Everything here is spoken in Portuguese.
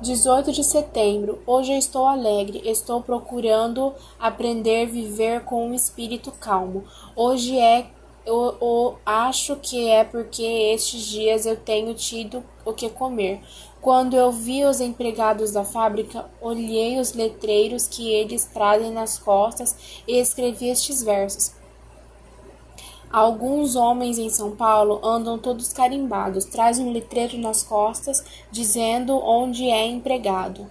18 de setembro. Hoje eu estou alegre, estou procurando aprender a viver com um espírito calmo. Hoje é eu, eu, acho que é porque estes dias eu tenho tido o que comer. Quando eu vi os empregados da fábrica, olhei os letreiros que eles trazem nas costas e escrevi estes versos. Alguns homens em São Paulo andam todos carimbados, trazem um letreiro nas costas dizendo onde é empregado.